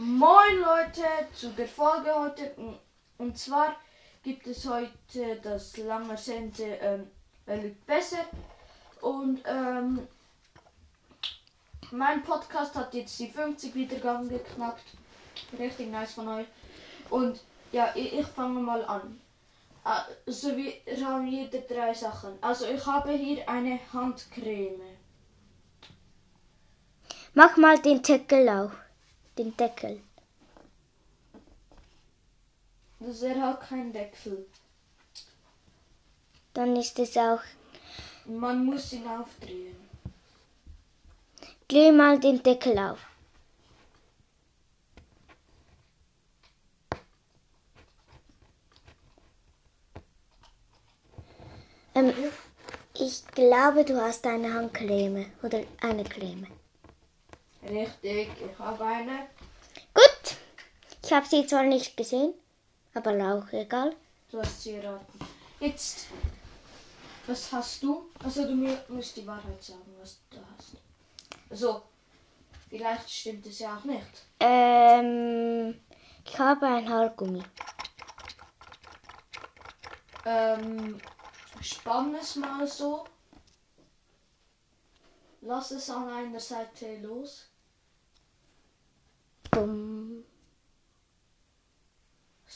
Moin Leute zu der Folge heute. Und zwar gibt es heute das lange Sente ähm, lügt besser. Und ähm, mein Podcast hat jetzt die 50 Wiedergaben geknackt. Richtig nice von euch. Und ja, ich, ich fange mal an. Also wir haben jeder drei Sachen. Also ich habe hier eine Handcreme. Mach mal den Deckel auf. Den Deckel. Das er hat keinen Deckel. Dann ist es auch. Man muss ihn aufdrehen. Dreh mal den Deckel auf. Ähm, ich glaube, du hast eine Handcreme oder eine Creme. Richtig, ich habe eine. Ich habe sie zwar nicht gesehen, aber auch egal. Du hast sie erraten. Jetzt, was hast du? Also du musst die Wahrheit sagen, was du hast. Also, vielleicht stimmt es ja auch nicht. Ähm, ich habe ein Haargummi. Ähm, spann es mal so. Lass es an einer Seite los. Bumm.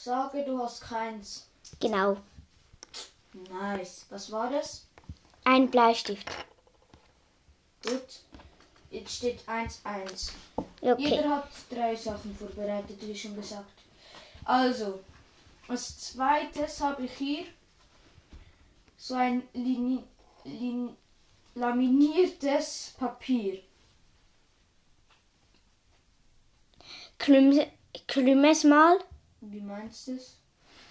Sage, du hast keins. Genau. Nice. Was war das? Ein Bleistift. Gut. Jetzt steht 1-1. Okay. Jeder hat drei Sachen vorbereitet, wie schon gesagt. Also, als zweites habe ich hier so ein lini, lin, laminiertes Papier. Klüm, klüm es mal. Wie meinst du es?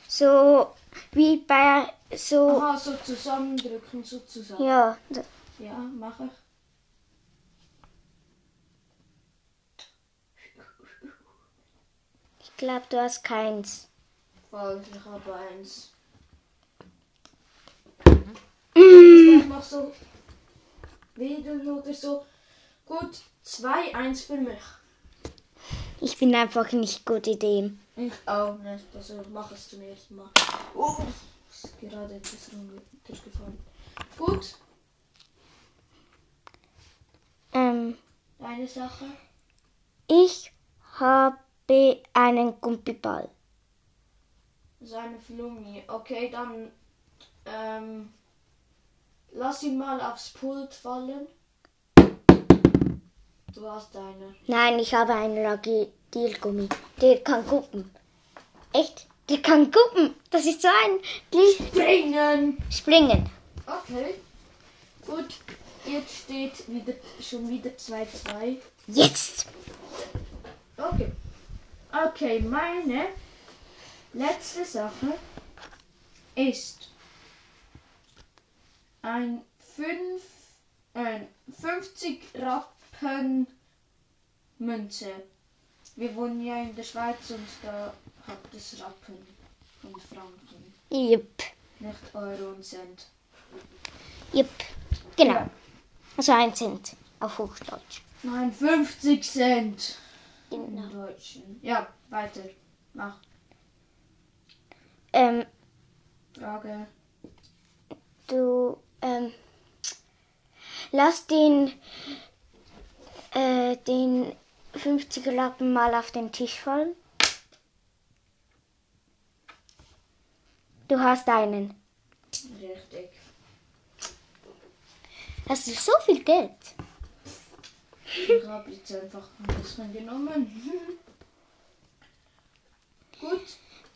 So wie bei so. Aha, so zusammendrücken, sozusagen. Ja, d- Ja, mache ich. ich glaube, du hast keins. Falsch, ich habe eins. Ist einfach so wedeln oder so. Gut, 2-1 für mich. Ich bin einfach nicht gut in dem. Ich auch nicht, also ich mache es zum ersten Mal. Oh, ist gerade etwas runtergefallen. Gut, Ähm, deine Sache. ich habe einen Gummiball. Seine Flummi. Okay, dann ähm, lass ihn mal aufs Pult fallen. Du hast eine. Nein, ich habe einen Radiergummi. Der kann gucken. Echt? Der kann gucken. Das ist so ein Gli- Springen! Springen. Okay. Gut, jetzt steht wieder schon wieder 2-2. Jetzt. Okay. Okay, meine letzte Sache ist ein 5, ein 50 Rappen Münze. Wir wohnen ja in der Schweiz und da hat es Rappen und Franken, Jupp. nicht Euro und Cent. Jupp. Genau. Ja. Also ein Cent auf Hochdeutsch. Nein, 50 Cent Genau. im Deutschen. Ja, weiter. Mach. Ähm, Frage. du, ähm, lass den, äh, den 50er Lappen mal auf den Tisch fallen. Du hast einen. Richtig. Hast du so viel Geld? Ich habe jetzt einfach ein bisschen genommen. Gut.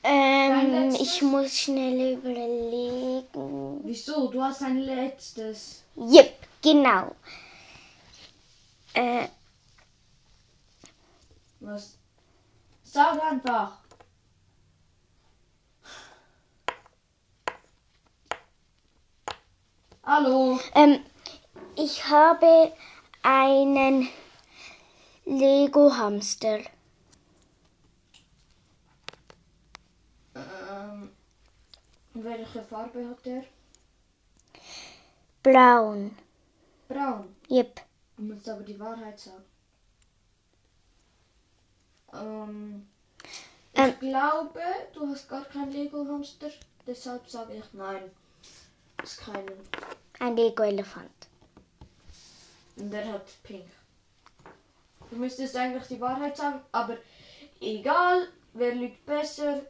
Ähm, ich muss schnell überlegen. Wieso? Du hast ein letztes. Jep, genau. Äh, Was? Sag einfach. Hallo. ähm, ich habe einen Lego-Hamster. Ähm, welche Farbe hat der? Braun. Braun. Jep. Du musst aber die Wahrheit sagen. Ähm, Ähm. ich glaube, du hast gar keinen Lego-Hamster. Deshalb sage ich nein. Ist keinen. Ein Lego-Elefant. Und der hat pink. Du müsstest eigentlich die Wahrheit sagen, aber egal, wer lügt besser,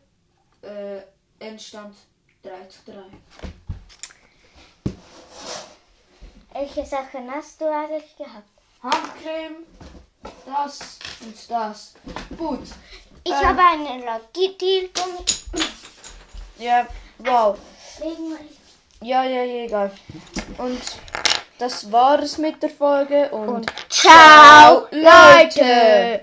äh, Endstand 3 zu 3. Welche Sachen hast du eigentlich gehabt? Handcreme, das und das. Gut. Ich Ähm. habe einen Gummi. Ja, wow. Ja, ja, ja, egal. Und das war es mit der Folge und, Und ciao, Leute!